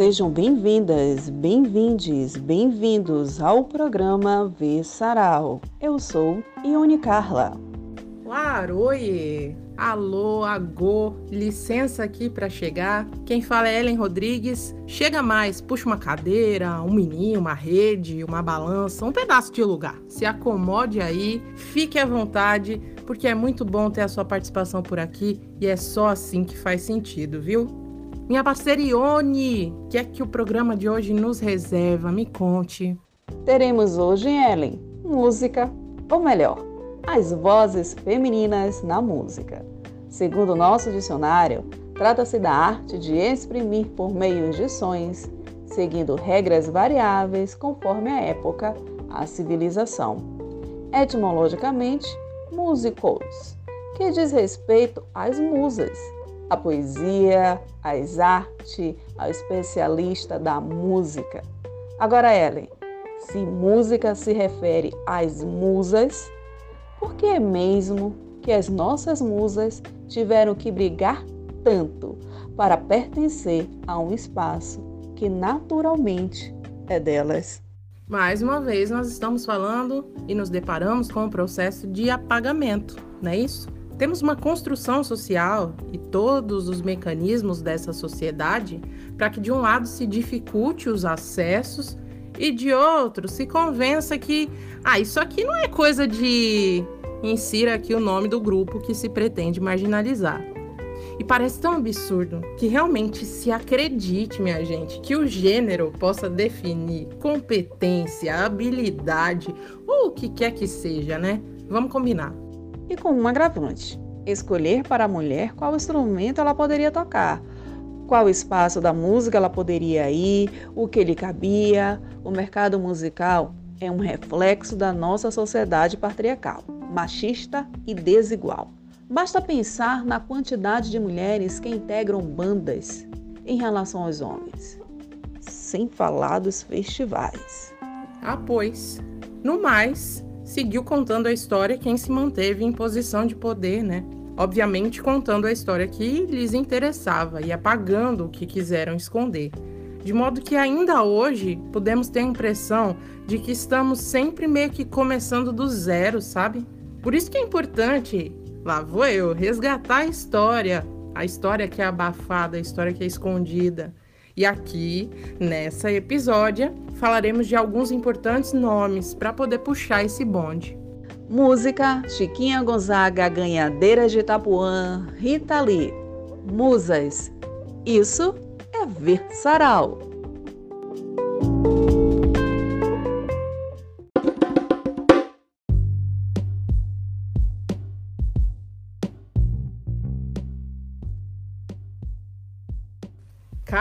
Sejam bem-vindas, bem-vindes, bem-vindos ao programa V Sarau. Eu sou Ione Carla. Laroie! Alô, agô, licença aqui para chegar. Quem fala é Ellen Rodrigues. Chega mais, puxa uma cadeira, um menino, uma rede, uma balança, um pedaço de lugar. Se acomode aí, fique à vontade, porque é muito bom ter a sua participação por aqui e é só assim que faz sentido, viu? Minha parceira Ione, o que é que o programa de hoje nos reserva? Me conte. Teremos hoje, Ellen, música, ou melhor, as vozes femininas na música. Segundo o nosso dicionário, trata-se da arte de exprimir por meio de sons, seguindo regras variáveis conforme a época, a civilização. Etimologicamente, musicos, que diz respeito às musas, a poesia, as artes, ao especialista da música. Agora, Ellen, se música se refere às musas, por que é mesmo que as nossas musas tiveram que brigar tanto para pertencer a um espaço que naturalmente é delas? Mais uma vez, nós estamos falando e nos deparamos com o processo de apagamento, não é isso? Temos uma construção social e todos os mecanismos dessa sociedade para que, de um lado, se dificulte os acessos e de outro se convença que, ah, isso aqui não é coisa de. Insira aqui o nome do grupo que se pretende marginalizar. E parece tão absurdo que realmente se acredite, minha gente, que o gênero possa definir competência, habilidade ou o que quer que seja, né? Vamos combinar. E com um agravante: escolher para a mulher qual instrumento ela poderia tocar, qual espaço da música ela poderia ir, o que lhe cabia. O mercado musical é um reflexo da nossa sociedade patriarcal, machista e desigual. Basta pensar na quantidade de mulheres que integram bandas em relação aos homens, sem falar dos festivais. Ah, pois. No mais, seguiu contando a história quem se manteve em posição de poder, né? obviamente contando a história que lhes interessava e apagando o que quiseram esconder. De modo que ainda hoje podemos ter a impressão de que estamos sempre meio que começando do zero, sabe? Por isso que é importante, lá vou eu, resgatar a história, a história que é abafada, a história que é escondida. E aqui, nessa episódia, falaremos de alguns importantes nomes para poder puxar esse bonde. Música, Chiquinha Gonzaga, Ganhadeira de Itapuã, Rita Lee. Musas. Isso é ver sarau.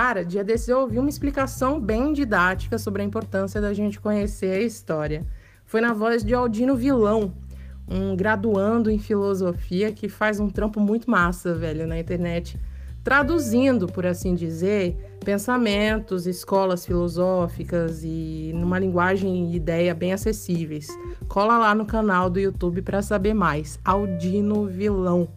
Cara, dia desse eu ouvi uma explicação bem didática sobre a importância da gente conhecer a história foi na voz de Aldino Vilão, um graduando em filosofia que faz um trampo muito massa, velho, na internet, traduzindo, por assim dizer, pensamentos, escolas filosóficas e numa linguagem e ideia bem acessíveis. Cola lá no canal do YouTube para saber mais. Aldino Vilão.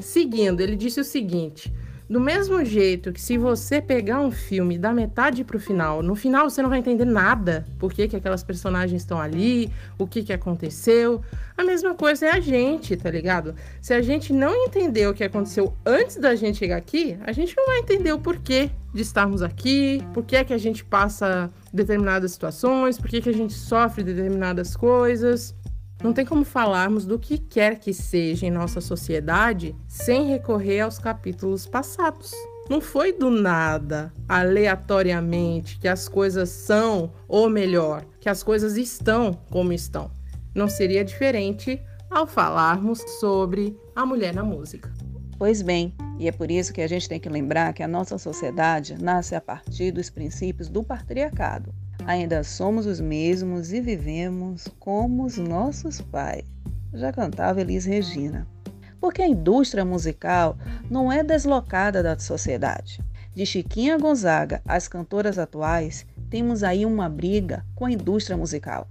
Seguindo, ele disse o seguinte: do mesmo jeito que se você pegar um filme da metade pro final, no final você não vai entender nada, por que, que aquelas personagens estão ali, o que, que aconteceu. A mesma coisa é a gente, tá ligado? Se a gente não entender o que aconteceu antes da gente chegar aqui, a gente não vai entender o porquê de estarmos aqui, por que, que a gente passa determinadas situações, por que, que a gente sofre determinadas coisas. Não tem como falarmos do que quer que seja em nossa sociedade sem recorrer aos capítulos passados. Não foi do nada, aleatoriamente, que as coisas são, ou melhor, que as coisas estão como estão. Não seria diferente ao falarmos sobre a mulher na música. Pois bem, e é por isso que a gente tem que lembrar que a nossa sociedade nasce a partir dos princípios do patriarcado. Ainda somos os mesmos e vivemos como os nossos pais. Já cantava Elis Regina. Porque a indústria musical não é deslocada da sociedade. De Chiquinha Gonzaga às cantoras atuais, temos aí uma briga com a indústria musical.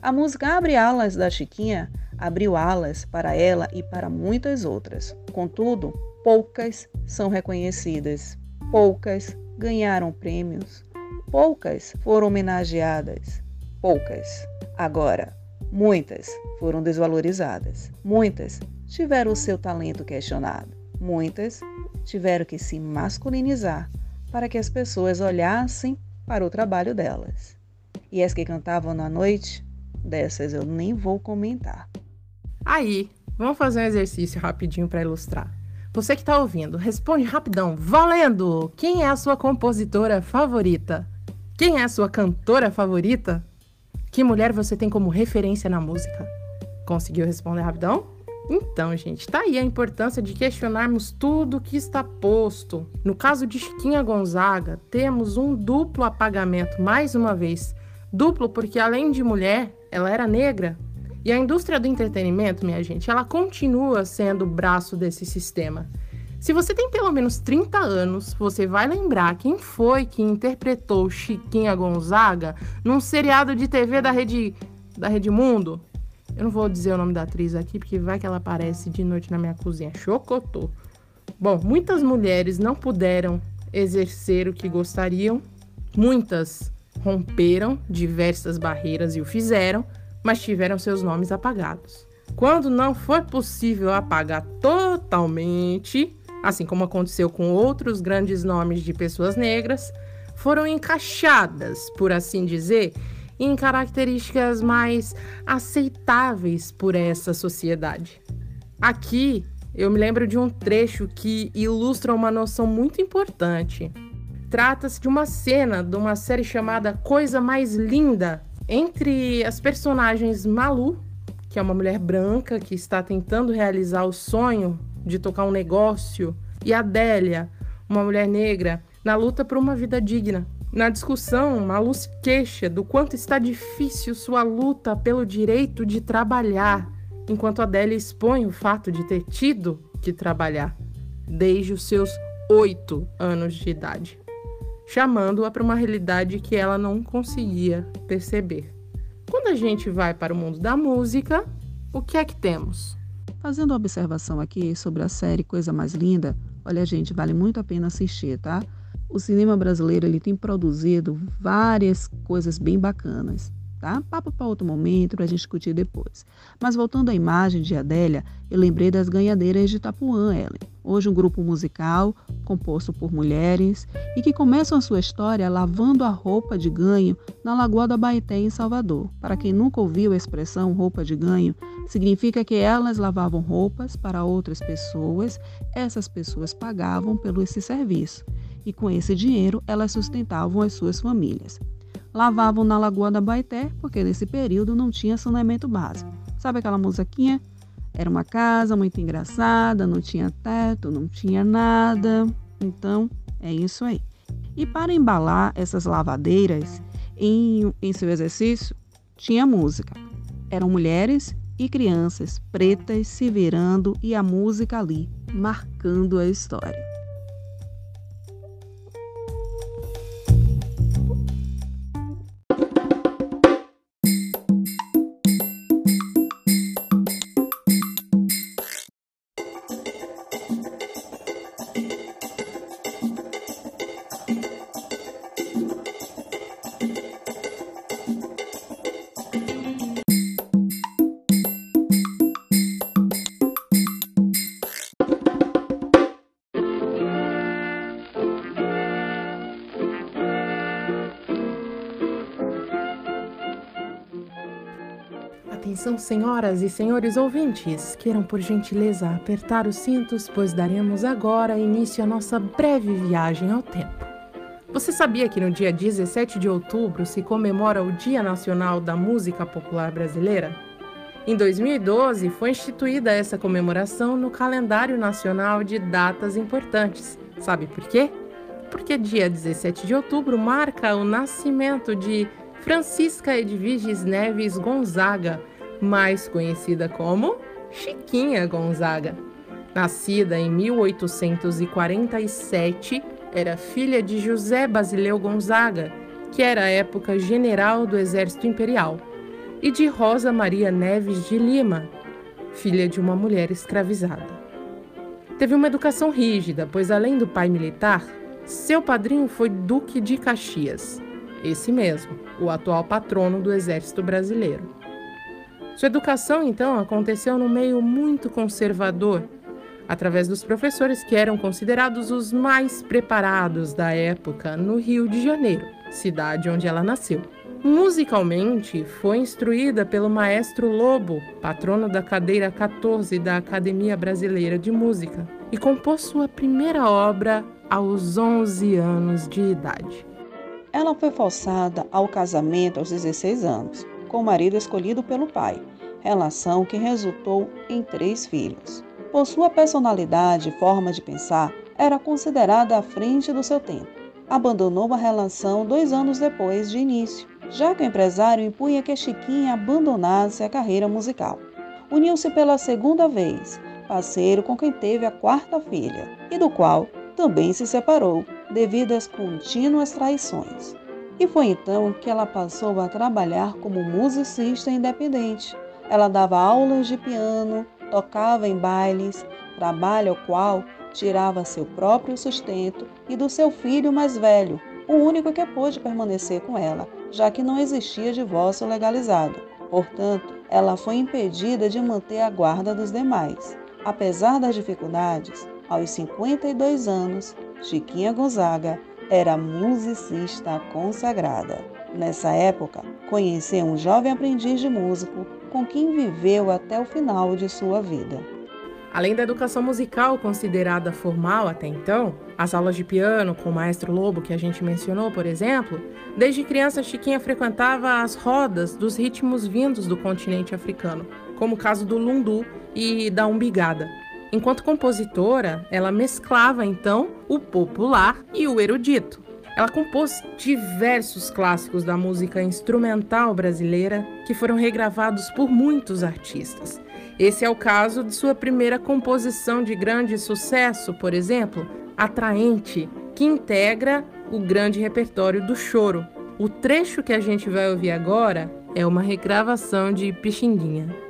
A música abre alas da Chiquinha, abriu alas para ela e para muitas outras. Contudo, poucas são reconhecidas. poucas ganharam prêmios, poucas foram homenageadas, poucas. Agora, muitas foram desvalorizadas, muitas tiveram o seu talento questionado, muitas tiveram que se masculinizar para que as pessoas olhassem para o trabalho delas. E as que cantavam na noite, dessas eu nem vou comentar. Aí, vamos fazer um exercício rapidinho para ilustrar. Você que está ouvindo, responde rapidão, valendo! Quem é a sua compositora favorita? Quem é a sua cantora favorita? Que mulher você tem como referência na música? Conseguiu responder rapidão? Então, gente, tá aí a importância de questionarmos tudo que está posto. No caso de Chiquinha Gonzaga, temos um duplo apagamento, mais uma vez. Duplo porque, além de mulher, ela era negra. E a indústria do entretenimento, minha gente, ela continua sendo o braço desse sistema. Se você tem pelo menos 30 anos, você vai lembrar quem foi que interpretou Chiquinha Gonzaga num seriado de TV da Rede, da Rede Mundo. Eu não vou dizer o nome da atriz aqui, porque vai que ela aparece de noite na minha cozinha. Chocotô. Bom, muitas mulheres não puderam exercer o que gostariam, muitas romperam diversas barreiras e o fizeram, mas tiveram seus nomes apagados. Quando não foi possível apagar totalmente, assim como aconteceu com outros grandes nomes de pessoas negras, foram encaixadas, por assim dizer, em características mais aceitáveis por essa sociedade. Aqui eu me lembro de um trecho que ilustra uma noção muito importante. Trata-se de uma cena de uma série chamada Coisa Mais Linda, entre as personagens Malu, que é uma mulher branca que está tentando realizar o sonho de tocar um negócio, e Adélia, uma mulher negra, na luta por uma vida digna. Na discussão, Malu se queixa do quanto está difícil sua luta pelo direito de trabalhar, enquanto Adélia expõe o fato de ter tido que trabalhar desde os seus oito anos de idade chamando-a para uma realidade que ela não conseguia perceber. Quando a gente vai para o mundo da música, o que é que temos? Fazendo uma observação aqui sobre a série Coisa Mais Linda, olha, gente, vale muito a pena assistir, tá? O cinema brasileiro ele tem produzido várias coisas bem bacanas tá? Papo para outro momento, para a gente discutir depois. Mas voltando à imagem de Adélia, eu lembrei das ganhadeiras de Itapuã, Ellen. Hoje um grupo musical composto por mulheres e que começam a sua história lavando a roupa de ganho na Lagoa da Baeté, em Salvador. Para quem nunca ouviu a expressão roupa de ganho, significa que elas lavavam roupas para outras pessoas, essas pessoas pagavam pelo esse serviço e com esse dinheiro elas sustentavam as suas famílias lavavam na Lagoa da Baeté, porque nesse período não tinha saneamento básico. Sabe aquela musiquinha? Era uma casa muito engraçada, não tinha teto, não tinha nada. Então, é isso aí. E para embalar essas lavadeiras em, em seu exercício, tinha música. Eram mulheres e crianças pretas se virando e a música ali, marcando a história. Atenção, senhoras e senhores ouvintes, queiram por gentileza apertar os cintos, pois daremos agora início à nossa breve viagem ao tempo. Você sabia que no dia 17 de outubro se comemora o Dia Nacional da Música Popular Brasileira? Em 2012, foi instituída essa comemoração no calendário nacional de datas importantes. Sabe por quê? Porque dia 17 de outubro marca o nascimento de Francisca Edviges Neves Gonzaga, mais conhecida como Chiquinha Gonzaga. Nascida em 1847, era filha de José Basileu Gonzaga, que era à época general do Exército Imperial, e de Rosa Maria Neves de Lima, filha de uma mulher escravizada. Teve uma educação rígida, pois além do pai militar, Seu padrinho foi Duque de Caxias, esse mesmo, o atual patrono do Exército Brasileiro. Sua educação, então, aconteceu no meio muito conservador, através dos professores que eram considerados os mais preparados da época no Rio de Janeiro, cidade onde ela nasceu. Musicalmente, foi instruída pelo maestro Lobo, patrono da cadeira 14 da Academia Brasileira de Música, e compôs sua primeira obra aos 11 anos de idade. Ela foi forçada ao casamento aos 16 anos, com o marido escolhido pelo pai, relação que resultou em três filhos. Por sua personalidade e forma de pensar, era considerada à frente do seu tempo. Abandonou a relação dois anos depois de início já que o empresário impunha que Chiquinha abandonasse a carreira musical. Uniu-se pela segunda vez, parceiro com quem teve a quarta filha, e do qual também se separou devido às contínuas traições. E foi então que ela passou a trabalhar como musicista independente. Ela dava aulas de piano, tocava em bailes, trabalho ao qual tirava seu próprio sustento e do seu filho mais velho, o único que pôde permanecer com ela, já que não existia divórcio legalizado. Portanto, ela foi impedida de manter a guarda dos demais. Apesar das dificuldades, aos 52 anos, Chiquinha Gonzaga era musicista consagrada. Nessa época, conheceu um jovem aprendiz de músico com quem viveu até o final de sua vida. Além da educação musical considerada formal até então, as aulas de piano com o maestro Lobo que a gente mencionou, por exemplo, desde criança Chiquinha frequentava as rodas dos ritmos vindos do continente africano, como o caso do lundu e da umbigada. Enquanto compositora, ela mesclava então o popular e o erudito. Ela compôs diversos clássicos da música instrumental brasileira que foram regravados por muitos artistas. Esse é o caso de sua primeira composição de grande sucesso, por exemplo, Atraente, que integra o grande repertório do choro. O trecho que a gente vai ouvir agora é uma regravação de Pixinguinha.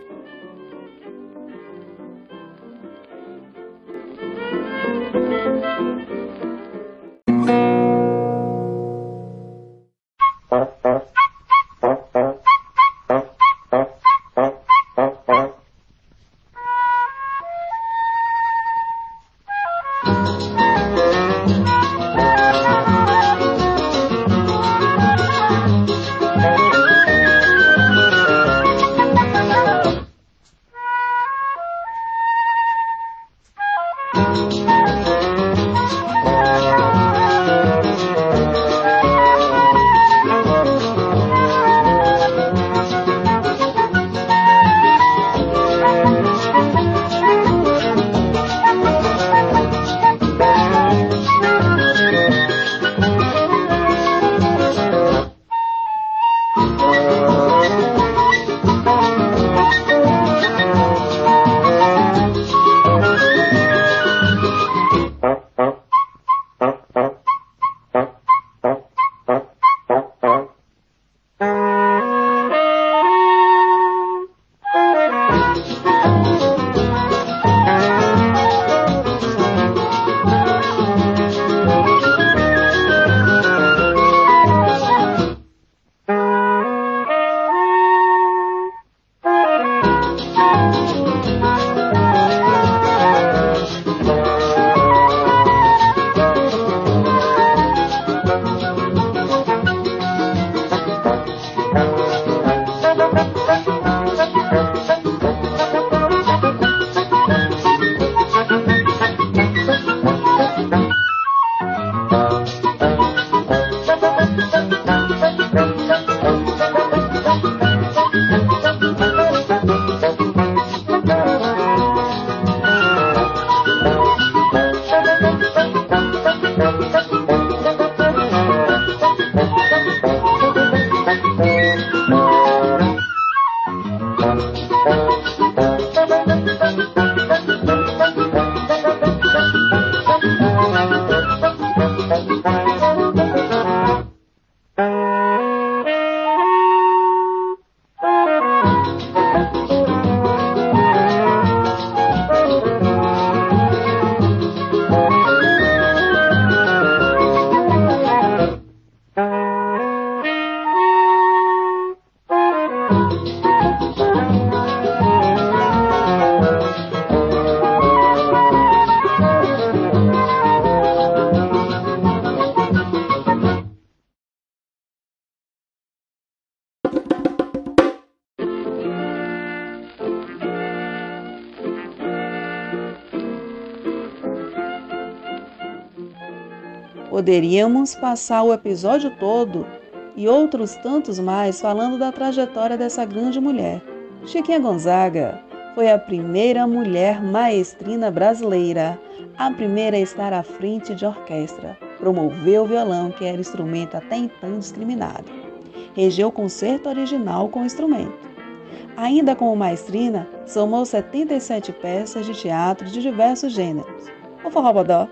Poderíamos passar o episódio todo e outros tantos mais falando da trajetória dessa grande mulher. Chiquinha Gonzaga foi a primeira mulher maestrina brasileira, a primeira a estar à frente de orquestra. Promoveu o violão, que era instrumento até então discriminado. Regeu o concerto original com o instrumento. Ainda como maestrina, somou 77 peças de teatro de diversos gêneros. O Forrobodó,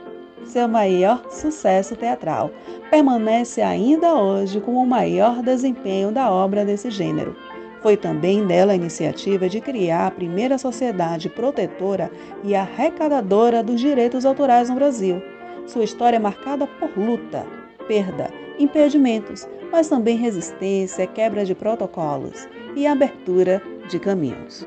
seu maior sucesso teatral, permanece ainda hoje como o maior desempenho da obra desse gênero. Foi também dela a iniciativa de criar a primeira sociedade protetora e arrecadadora dos direitos autorais no Brasil. Sua história é marcada por luta, perda, impedimentos, mas também resistência, quebra de protocolos e abertura de caminhos.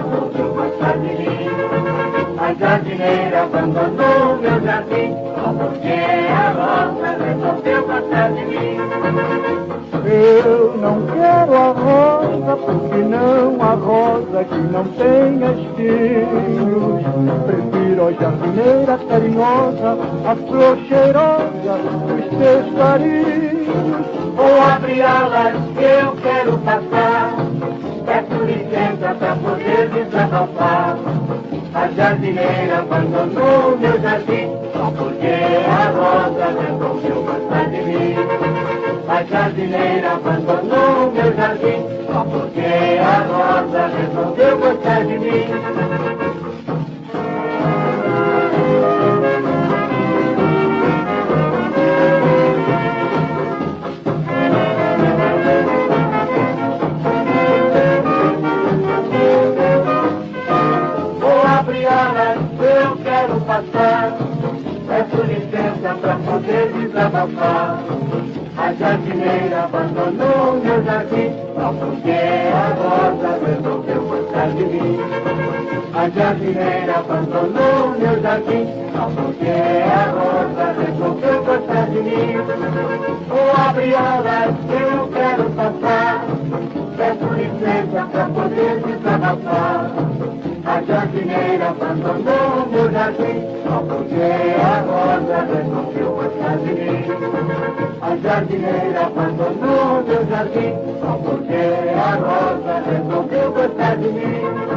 não quero a rosa, porque não a rosa que não tem espinhos. Prefiro a jardineira carinhosa, a flor cheirosa dos teus carinhos. Vou que eu quero passar, licença para poder desabafar. A jardineira abandonou meu jardim, porque a rosa resolveu gostar de mim. A jardineira abandonou meu jardim, porque a rosa resolveu gostar de mim. Para poder desabafar. A jardineira abandonou meu jardim, só porque a rosa resolveu gostar de mim. A jardineira abandonou meu jardim, só porque a rosa resolveu gostar de mim. Abrir alas, eu quero passar. Peço licença para poder desabafar. A jardineira abandonou meu jardim, só porque A jardineira abandonou meu jardim, só porque a rosa resolveu gostar de mim.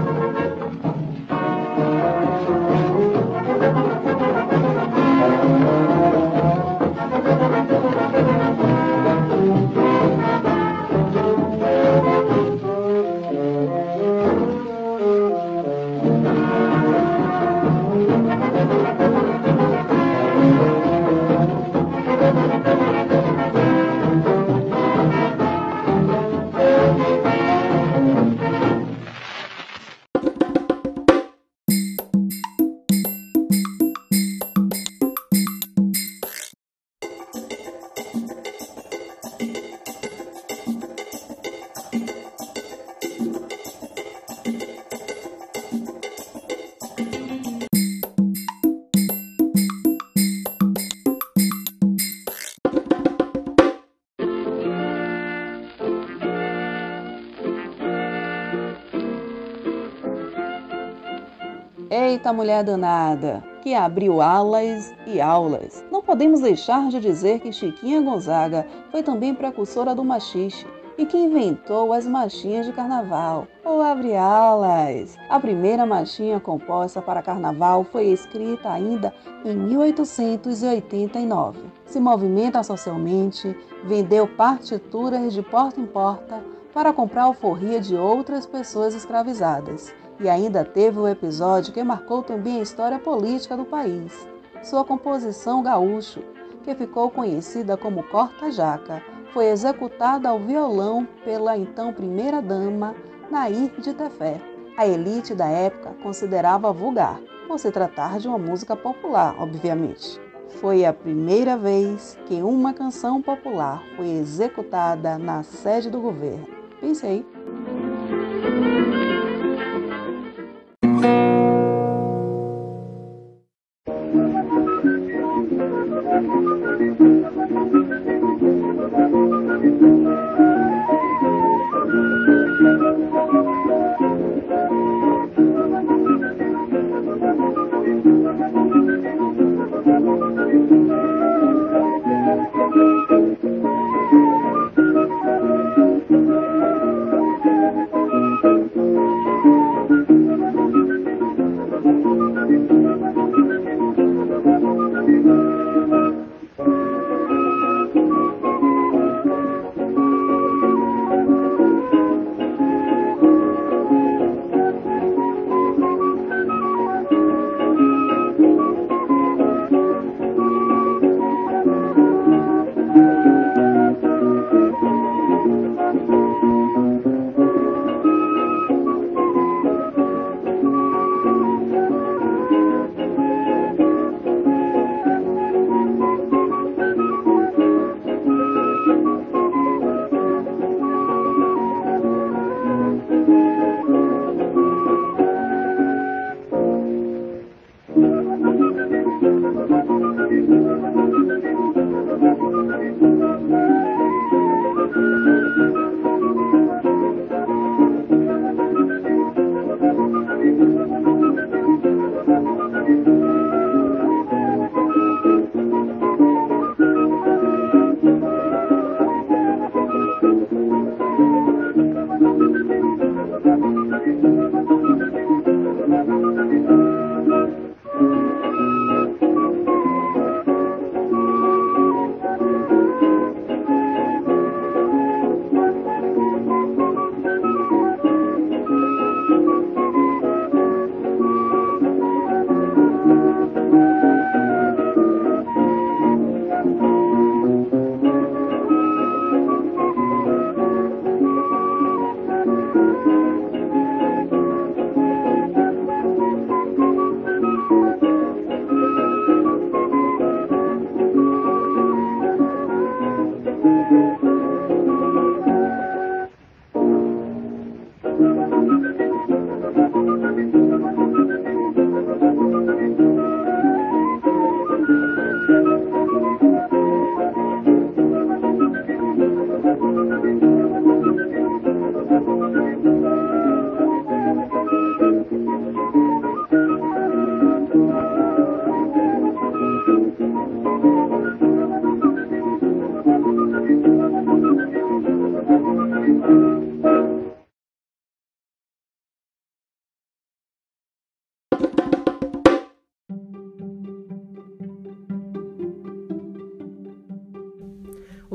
Mulher danada, que abriu alas e aulas. Não podemos deixar de dizer que Chiquinha Gonzaga foi também precursora do machixe, e que inventou as marchinhas de carnaval. Ou abre alas! A primeira marchinha composta para carnaval foi escrita ainda em 1889. Se movimenta socialmente, vendeu partituras de porta em porta para comprar alforria de outras pessoas escravizadas. E ainda teve o episódio que marcou também a história política do país. Sua composição gaúcho, que ficou conhecida como Corta-Jaca, foi executada ao violão pela então primeira-dama Nair de Tefé. A elite da época considerava vulgar, por se tratar de uma música popular, obviamente. Foi a primeira vez que uma canção popular foi executada na sede do governo. Pense aí.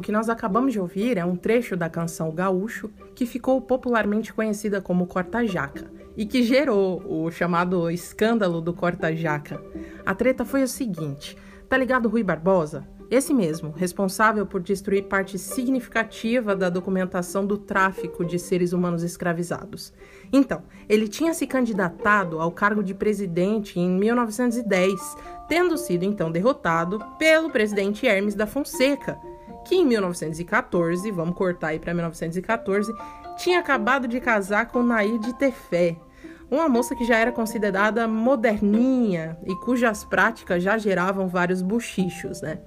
Que nós acabamos de ouvir é um trecho da canção Gaúcho, que ficou popularmente conhecida como Corta-Jaca e que gerou o chamado escândalo do Corta-Jaca. A treta foi o seguinte: tá ligado Rui Barbosa? Esse mesmo, responsável por destruir parte significativa da documentação do tráfico de seres humanos escravizados. Então, ele tinha se candidatado ao cargo de presidente em 1910, tendo sido então derrotado pelo presidente Hermes da Fonseca, que em 1914, vamos cortar aí para 1914, tinha acabado de casar com Nair de Tefé, uma moça que já era considerada moderninha e cujas práticas já geravam vários buchichos, né?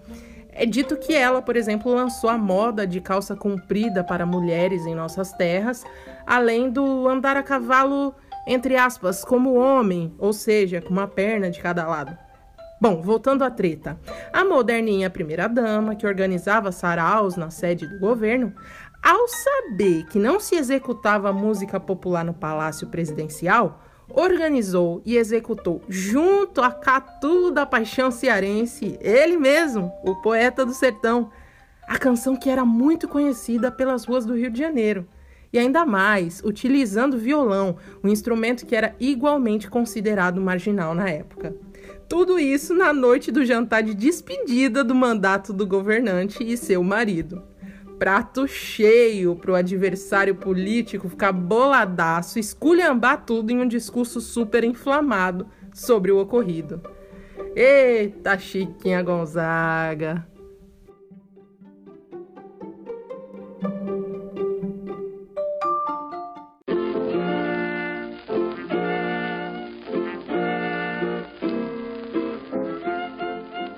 É dito que ela, por exemplo, lançou a moda de calça comprida para mulheres em nossas terras, além do andar a cavalo, entre aspas, como homem, ou seja, com uma perna de cada lado. Bom, voltando à treta. A moderninha primeira-dama, que organizava saraus na sede do governo, Ao saber que não se executava música popular no Palácio Presidencial, organizou e executou, junto a Catu da Paixão Cearense, ele mesmo, o poeta do sertão, a canção que era muito conhecida pelas ruas do Rio de Janeiro. E ainda mais, utilizando violão, um instrumento que era igualmente considerado marginal na época. Tudo isso na noite do jantar de despedida do mandato do governante e seu marido prato cheio para o adversário político ficar boladaço, esculhambar tudo em um discurso super inflamado sobre o ocorrido. Eita, Chiquinha Gonzaga!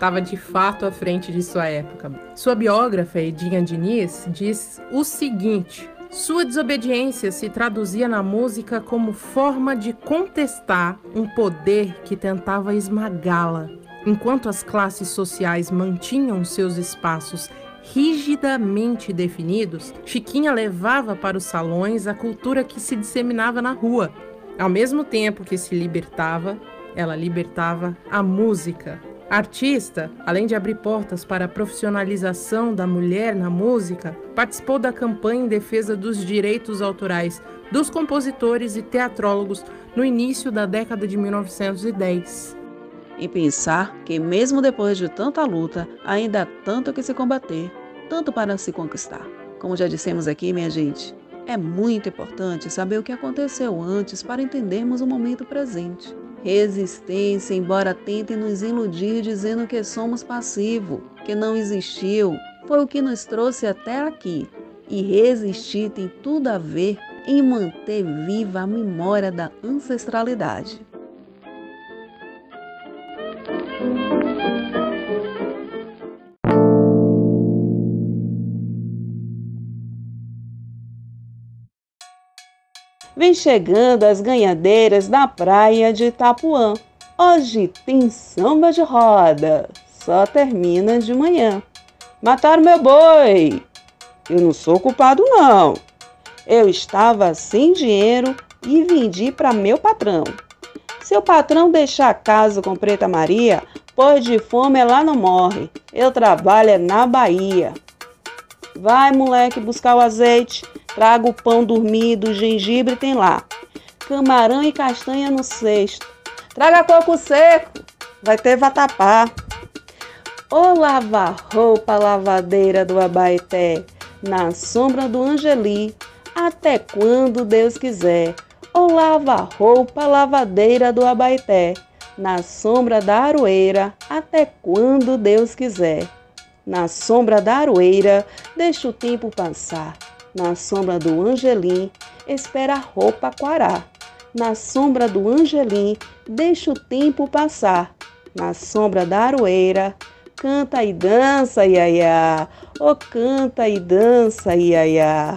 Estava de fato à frente de sua época. Sua biógrafa, Edinha Diniz, diz o seguinte: sua desobediência se traduzia na música como forma de contestar um poder que tentava esmagá-la. Enquanto as classes sociais mantinham seus espaços rigidamente definidos, Chiquinha levava para os salões a cultura que se disseminava na rua. Ao mesmo tempo que se libertava, ela libertava a música, Artista, além de abrir portas para a profissionalização da mulher na música, participou da campanha em defesa dos direitos autorais dos compositores e teatrólogos no início da década de 1910. E pensar que, mesmo depois de tanta luta, ainda há tanto que se combater, tanto para se conquistar. Como já dissemos aqui, minha gente, é muito importante saber o que aconteceu antes para entendermos o momento presente. Resistência, embora tentem nos iludir dizendo que somos passivo, que não existiu, foi o que nos trouxe até aqui. E resistir tem tudo a ver em manter viva a memória da ancestralidade. Vem chegando as ganhadeiras da praia de Itapuã. Hoje tem samba de roda, só termina de manhã. Mataram meu boi! Eu não sou culpado, não. Eu estava sem dinheiro e vendi para meu patrão. Se o patrão deixar casa com Preta Maria, pois de fome ela não morre. Eu trabalho é na Bahia. Vai, moleque, buscar o azeite. Traga o pão dormido, gengibre tem lá. Camarão e castanha no cesto. Traga coco seco, vai ter vatapá. Ô lava roupa lavadeira do Abaeté, na sombra do Angeli, até quando Deus quiser. Ô lava roupa lavadeira do Abaeté, na sombra da aroeira, até quando Deus quiser. Na sombra da aroeira, deixa o tempo passar na sombra do angelim, espera a roupa quarar. Na sombra do angelim, deixa o tempo passar. Na sombra da aroeira, canta e dança, iaiá. Oh, canta e dança, iaiá.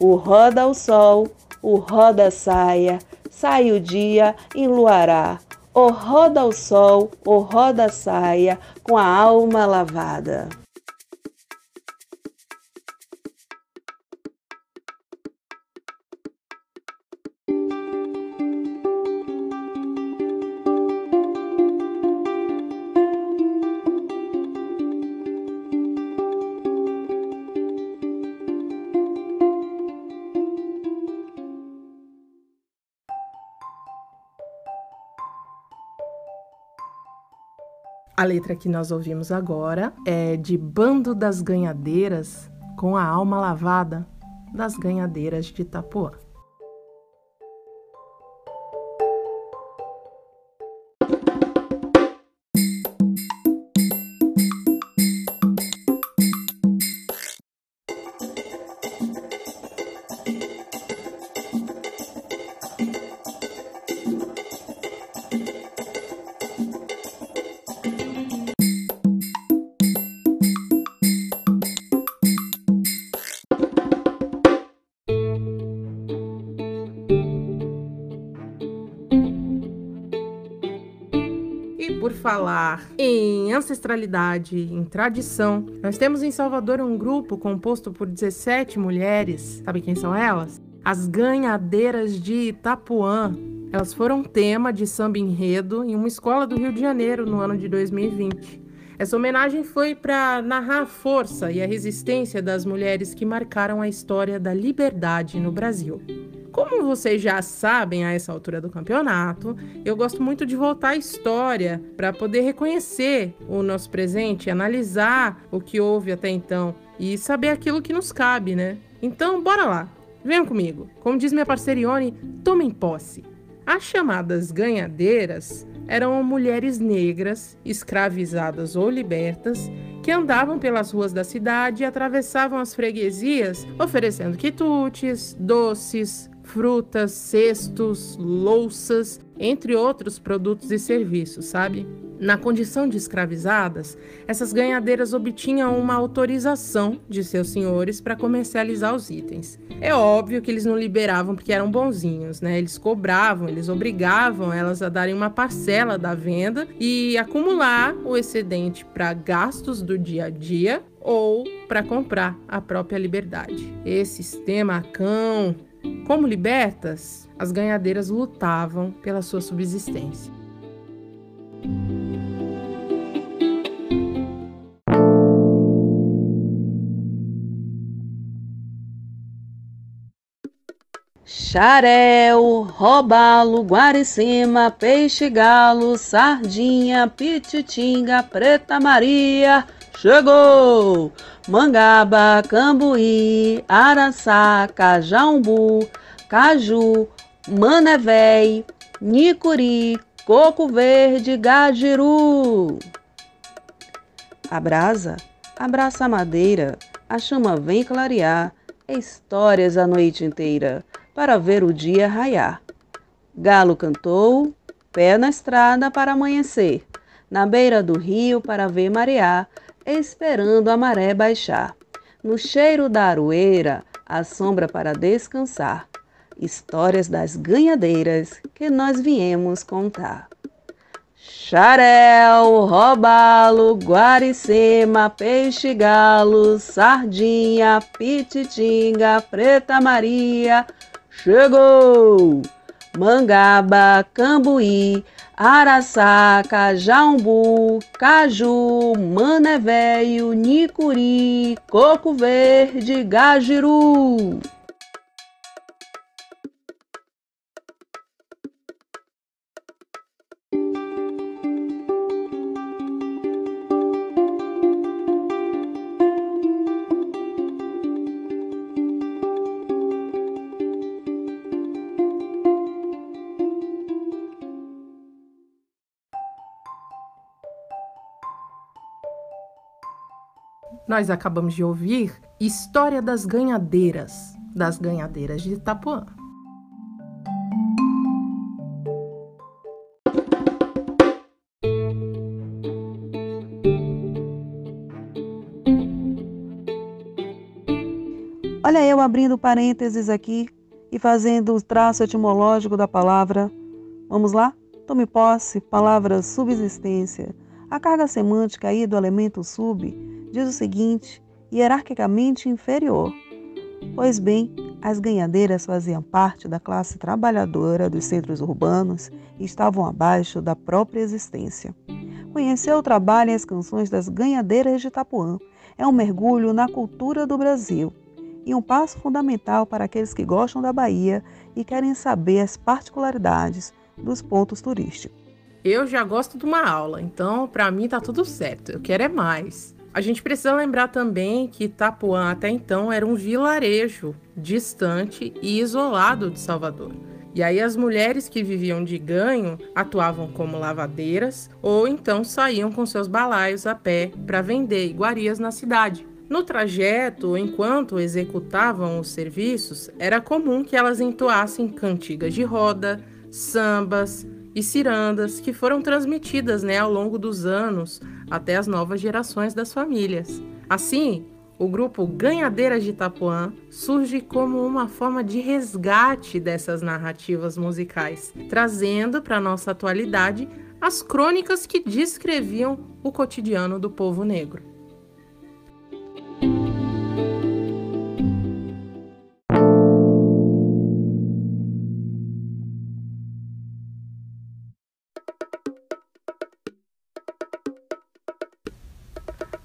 O roda o sol, o roda saia, sai o dia em luará. O roda o sol, o roda saia, com a alma lavada. A letra que nós ouvimos agora é de Bando das Ganhadeiras, com a alma lavada das ganhadeiras de Itapuã. Falar em ancestralidade, em tradição, nós temos em Salvador um grupo composto por 17 mulheres. Sabe quem são elas? As Ganhadeiras de Itapuã. Elas foram tema de samba enredo em uma escola do Rio de Janeiro no ano de 2020. Essa homenagem foi para narrar a força e a resistência das mulheres que marcaram a história da liberdade no Brasil. Como vocês já sabem a essa altura do campeonato, eu gosto muito de voltar à história para poder reconhecer o nosso presente, analisar o que houve até então e saber aquilo que nos cabe, né? Então, bora lá. Venham comigo. Como diz minha parceira Ione, tomem posse. As chamadas ganhadeiras eram mulheres negras, escravizadas ou libertas, que andavam pelas ruas da cidade e atravessavam as freguesias oferecendo quitutes, doces, frutas, cestos, louças, entre outros produtos e serviços, sabe? Na condição de escravizadas, essas ganhadeiras obtinham uma autorização de seus senhores para comercializar os itens. É óbvio que eles não liberavam porque eram bonzinhos, né? Eles cobravam, eles obrigavam elas a darem uma parcela da venda e acumular o excedente para gastos do dia a dia ou para comprar a própria liberdade. Esse sistema cão como libertas, as ganhadeiras lutavam pela sua subsistência. Xarel, robalo, guaricima, peixe galo, sardinha, pititinga, preta maria, chegou! Mangaba, cambuí, araçá, cajambu, caju, manevéi, nicuri, coco verde, gajiru. A brasa abraça a madeira, a chama vem clarear, histórias a noite inteira, para ver o dia raiar. Galo cantou, pé na estrada para amanhecer, na beira do rio para ver marear, esperando a maré baixar. No cheiro da aroeira, a sombra para descansar. Histórias das ganhadeiras que nós viemos contar. Xarel, robalo, guaricema, peixe galo, sardinha, pititinga, preta maria, chegou! Mangaba, cambuí, Araçá, Cajambu, Caju, Mané Nicuri, Coco Verde, Gajiru. Nós acabamos de ouvir História das Ganhadeiras, das Ganhadeiras de Itapuã. Olha eu abrindo parênteses aqui e fazendo o traço etimológico da palavra. Vamos lá? Tome posse, palavra subsistência. A carga semântica aí do elemento sub diz o seguinte: hierarquicamente inferior. Pois bem, as ganhadeiras faziam parte da classe trabalhadora dos centros urbanos e estavam abaixo da própria existência. Conhecer o trabalho e as canções das ganhadeiras de Itapuã é um mergulho na cultura do Brasil e um passo fundamental para aqueles que gostam da Bahia e querem saber as particularidades dos pontos turísticos. Eu já gosto de uma aula, então para mim tá tudo certo. Eu quero é mais. A gente precisa lembrar também que Itapuã até então era um vilarejo distante e isolado de Salvador. E aí as mulheres que viviam de ganho atuavam como lavadeiras ou então saíam com seus balaios a pé para vender iguarias na cidade. No trajeto, enquanto executavam os serviços, era comum que elas entoassem cantigas de roda, sambas, e cirandas que foram transmitidas né, ao longo dos anos até as novas gerações das famílias. Assim, o grupo Ganhadeiras de Itapuã surge como uma forma de resgate dessas narrativas musicais, trazendo para nossa atualidade as crônicas que descreviam o cotidiano do povo negro.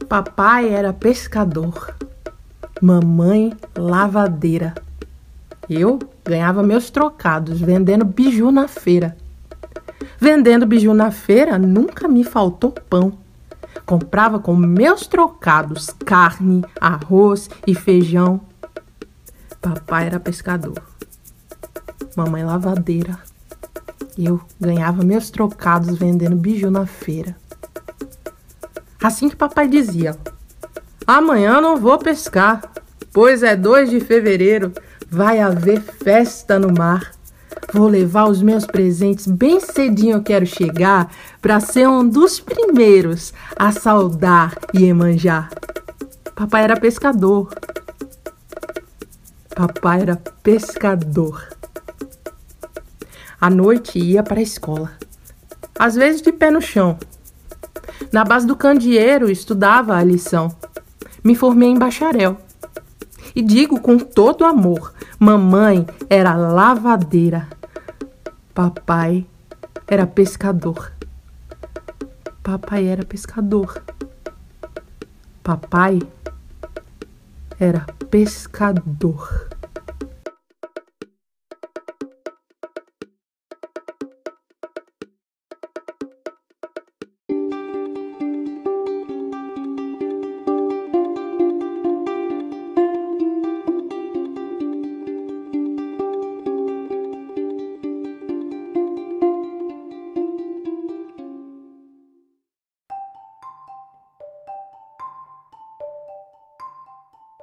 Papai era pescador, mamãe lavadeira. Eu ganhava meus trocados vendendo biju na feira. Vendendo biju na feira nunca me faltou pão. Comprava com meus trocados carne, arroz e feijão. Papai era pescador, mamãe lavadeira. Eu ganhava meus trocados vendendo biju na feira. Assim que papai dizia: Amanhã não vou pescar, pois é 2 de fevereiro, vai haver festa no mar. Vou levar os meus presentes bem cedinho eu quero chegar para ser um dos primeiros a saudar e emanjar. Papai era pescador. Papai era pescador. À noite ia para a escola. Às vezes de pé no chão, na base do candeeiro estudava a lição. Me formei em bacharel. E digo com todo amor: mamãe era lavadeira, papai era pescador. Papai era pescador. Papai era pescador.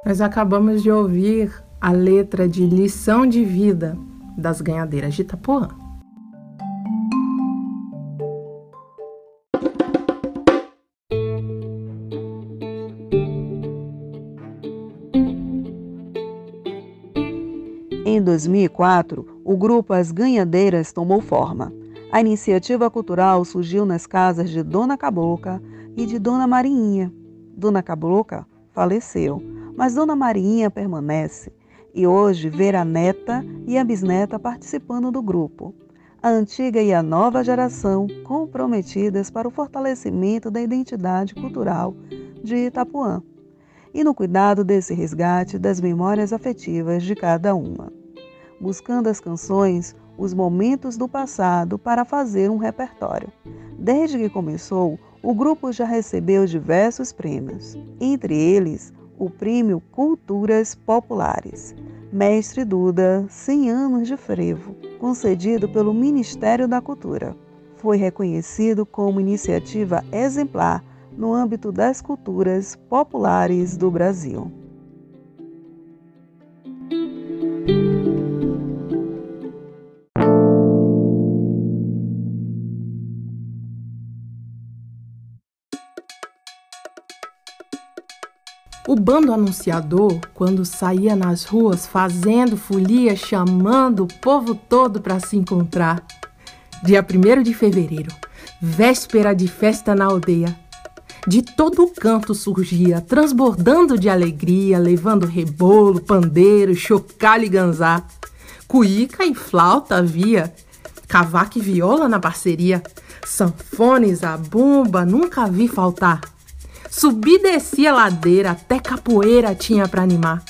Nós acabamos de ouvir a letra de Lição de Vida das Ganhadeiras de Itapuã. Em 2004, o grupo As Ganhadeiras tomou forma. A iniciativa cultural surgiu nas casas de Dona Cabocla e de Dona Marinha. Dona Cabocla faleceu, mas Dona Marinha permanece e hoje vê a neta e a bisneta participando do grupo. A antiga e a nova geração comprometidas para o fortalecimento da identidade cultural de Itapuã e no cuidado desse resgate das memórias afetivas de cada uma, buscando as canções, os momentos do passado para fazer um repertório. Desde que começou, o grupo já recebeu diversos prêmios, entre eles o Prêmio Culturas Populares. Mestre Duda, 100 anos de frevo, concedido pelo Ministério da Cultura. Foi reconhecido como iniciativa exemplar no âmbito das culturas populares do Brasil. Bando anunciador, quando saía nas ruas fazendo folia, chamando o povo todo para se encontrar. Dia 1 de fevereiro, véspera de festa na aldeia. De todo canto surgia, transbordando de alegria, levando rebolo, pandeiro, chocalho e ganzá. Cuíca e flauta havia, cavaco e viola na parceria, sanfones, a bomba, nunca vi faltar. Subi descia a ladeira, até capoeira tinha para animar.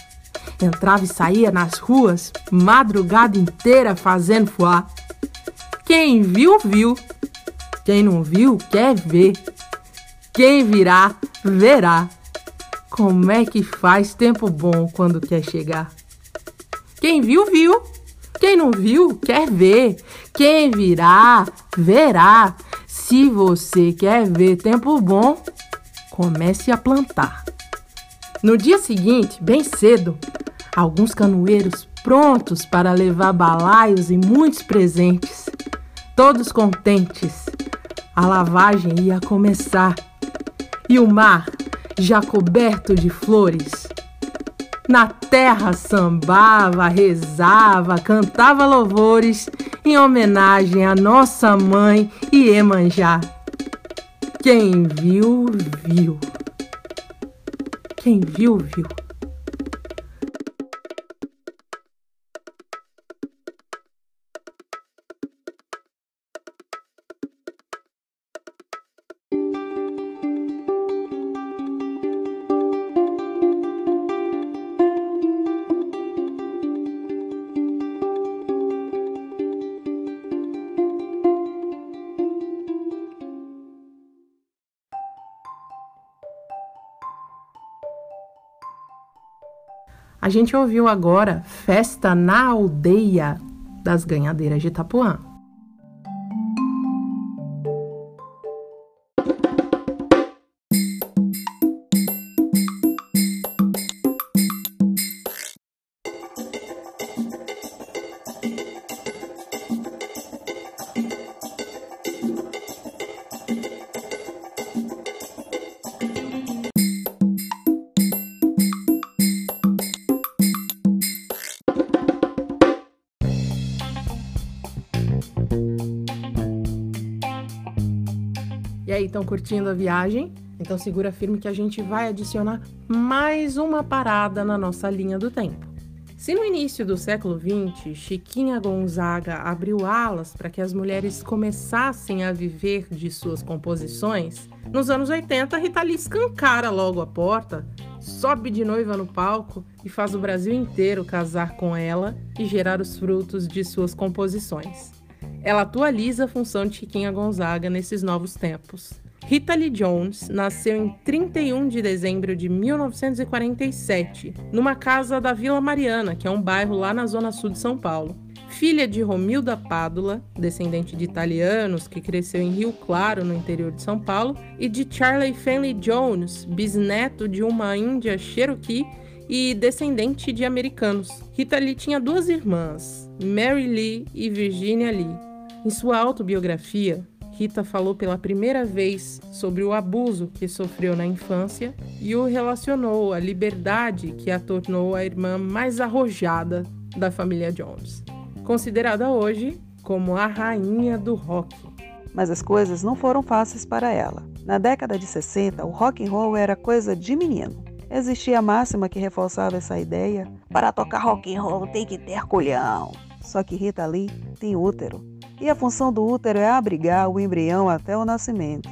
Entrava e saía nas ruas, madrugada inteira fazendo fuá. Quem viu, viu. Quem não viu, quer ver. Quem virá, verá. Como é que faz tempo bom quando quer chegar? Quem viu, viu. Quem não viu, quer ver. Quem virá, verá. Se você quer ver tempo bom, comece a plantar. No dia seguinte, bem cedo, alguns canoeiros prontos para levar balaios e muitos presentes. Todos contentes, a lavagem ia começar e o mar já coberto de flores. Na terra sambava, rezava, cantava louvores em homenagem à nossa mãe Iemanjá. Quem viu, viu. Quem viu, viu. A gente ouviu agora Festa na Aldeia das Ganhadeiras de Itapuã. E aí, estão curtindo a viagem? Então segura firme que a gente vai adicionar mais uma parada na nossa linha do tempo. Se no início do século XX, Chiquinha Gonzaga abriu alas para que as mulheres começassem a viver de suas composições, nos anos 80 Rita Lee escancara logo a porta, sobe de noiva no palco e faz o Brasil inteiro casar com ela e gerar os frutos de suas composições. Ela atualiza a função de Chiquinha Gonzaga nesses novos tempos. Rita Lee Jones nasceu em 31 de dezembro de 1947, numa casa da Vila Mariana, que é um bairro lá na zona sul de São Paulo. Filha de Romilda Pádula, descendente de italianos que cresceu em Rio Claro, no interior de São Paulo, e de Charlie Fanley Jones, bisneto de uma índia Cherokee e descendente de americanos. Rita Lee tinha duas irmãs, Mary Lee e Virginia Lee. Em sua autobiografia, Rita falou pela primeira vez sobre o abuso que sofreu na infância e o relacionou à liberdade que a tornou a irmã mais arrojada da família Jones, considerada hoje como a rainha do rock. Mas as coisas não foram fáceis para ela. Na década de 60, o rock and roll era coisa de menino. Existia a máxima que reforçava essa ideia: para tocar rock and roll tem que ter colhão. Só que Rita Lee tem útero e a função do útero é abrigar o embrião até o nascimento.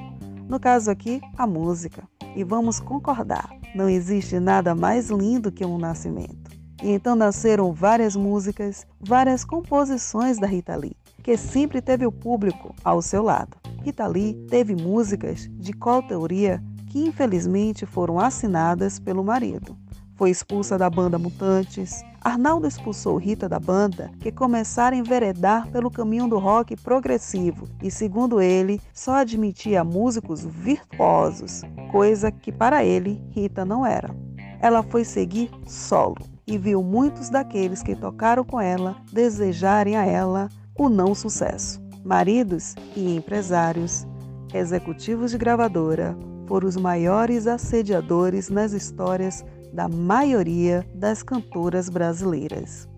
No caso aqui, a música. E vamos concordar, não existe nada mais lindo que um nascimento. E então nasceram várias músicas, várias composições da Rita Lee, que sempre teve o público ao seu lado. Rita Lee teve músicas de teoria que infelizmente foram assinadas pelo marido. Foi expulsa da banda Mutantes. Arnaldo expulsou Rita da banda, que começaram a enveredar pelo caminho do rock progressivo e, segundo ele, só admitia músicos virtuosos, coisa que para ele Rita não era. Ela foi seguir solo e viu muitos daqueles que tocaram com ela desejarem a ela o não sucesso. Maridos e empresários, executivos de gravadora, foram os maiores assediadores nas histórias da maioria das cantoras brasileiras.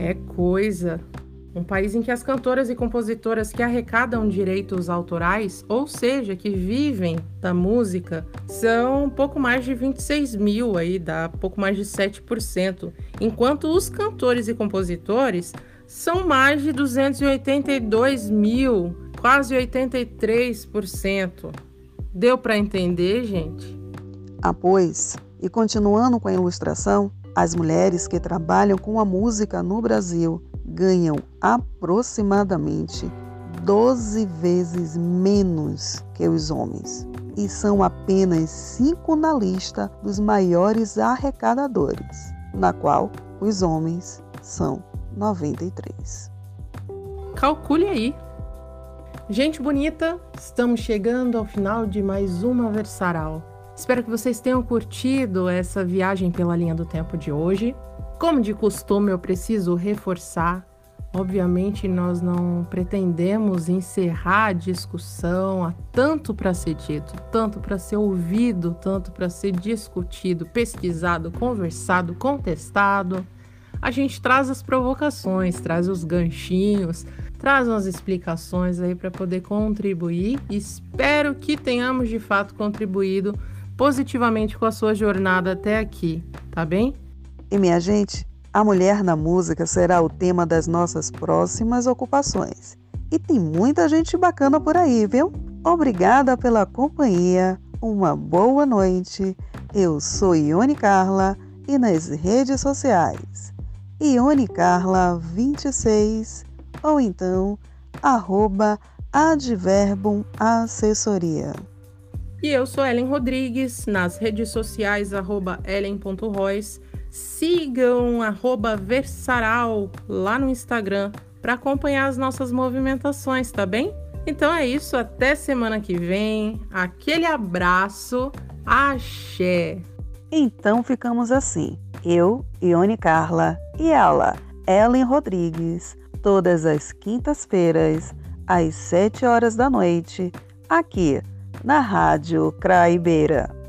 É coisa. Um país em que as cantoras e compositoras que arrecadam direitos autorais, ou seja, que vivem da música, são pouco mais de 26 mil, aí dá pouco mais de 7%, enquanto os cantores e compositores são mais de 282 mil, quase 83%. Deu para entender, gente? Ah, pois. E continuando com a ilustração, as mulheres que trabalham com a música no Brasil ganham aproximadamente 12 vezes menos que os homens e são apenas cinco na lista dos maiores arrecadadores, na qual os homens são 93. Calcule aí. Gente bonita, estamos chegando ao final de mais uma Versaral. Espero que vocês tenham curtido essa viagem pela linha do tempo de hoje. Como de costume, eu preciso reforçar Obviamente, nós não pretendemos encerrar a discussão, há tanto para ser dito, tanto para ser ouvido, tanto para ser discutido, pesquisado, conversado, contestado. A gente traz as provocações, traz os ganchinhos, traz umas explicações aí para poder contribuir. Espero que tenhamos de fato contribuído positivamente com a sua jornada até aqui, tá bem? E minha gente, a mulher na música será o tema das nossas próximas ocupações. E tem muita gente bacana por aí, viu? Obrigada pela companhia, uma boa noite. Eu sou Ione Carla e nas redes sociais, Ione Carla 26 ou então arroba adverbum assessoria. E eu sou Ellen Rodrigues, nas redes sociais arroba ellen.royce Sigam Versaral lá no Instagram para acompanhar as nossas movimentações, tá bem? Então é isso, até semana que vem. Aquele abraço, axé! Então ficamos assim. Eu, Ione Carla e ela, Ellen Rodrigues, todas as quintas-feiras, às 7 horas da noite, aqui na Rádio Craibeira.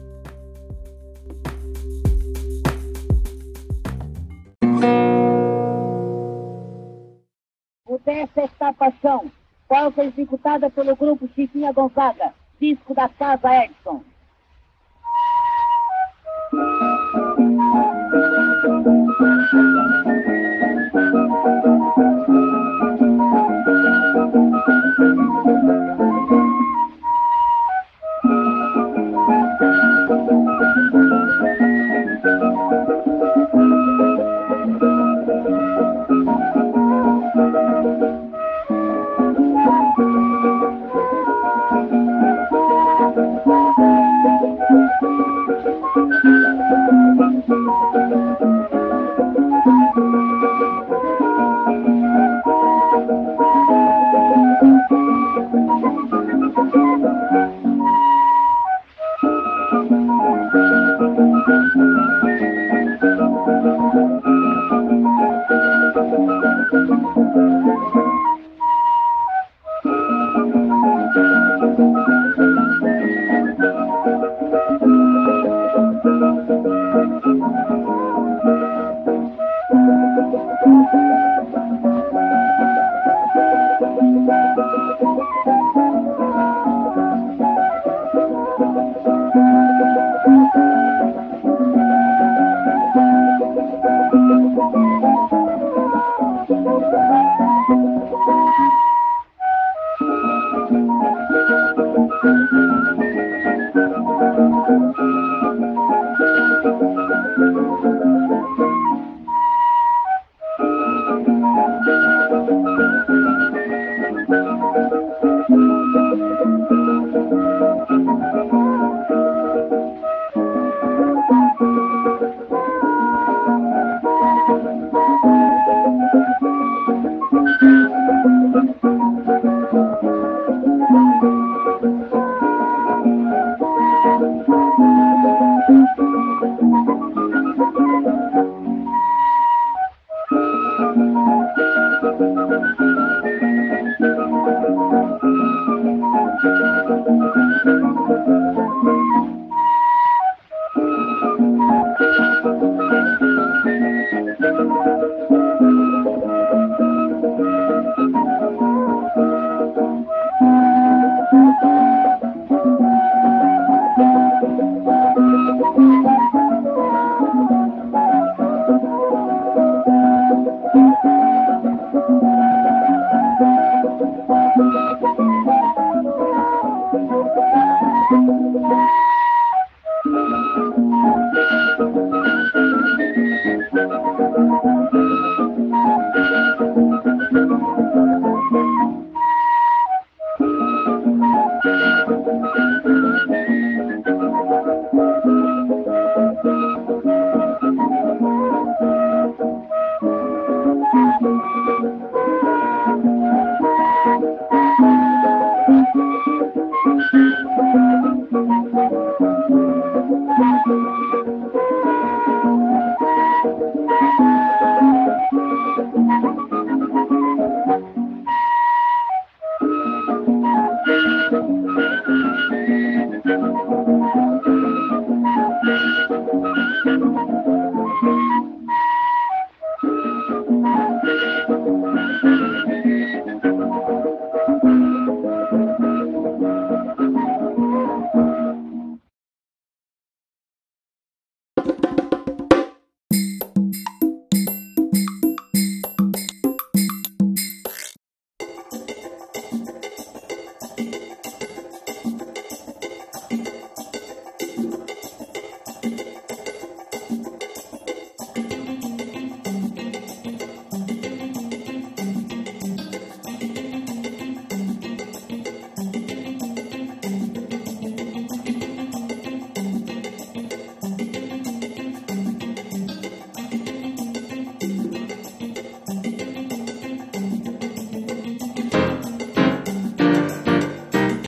Dessa estapação, qual executada pelo grupo Chiquinha Gonzaga, disco da Casa Edson.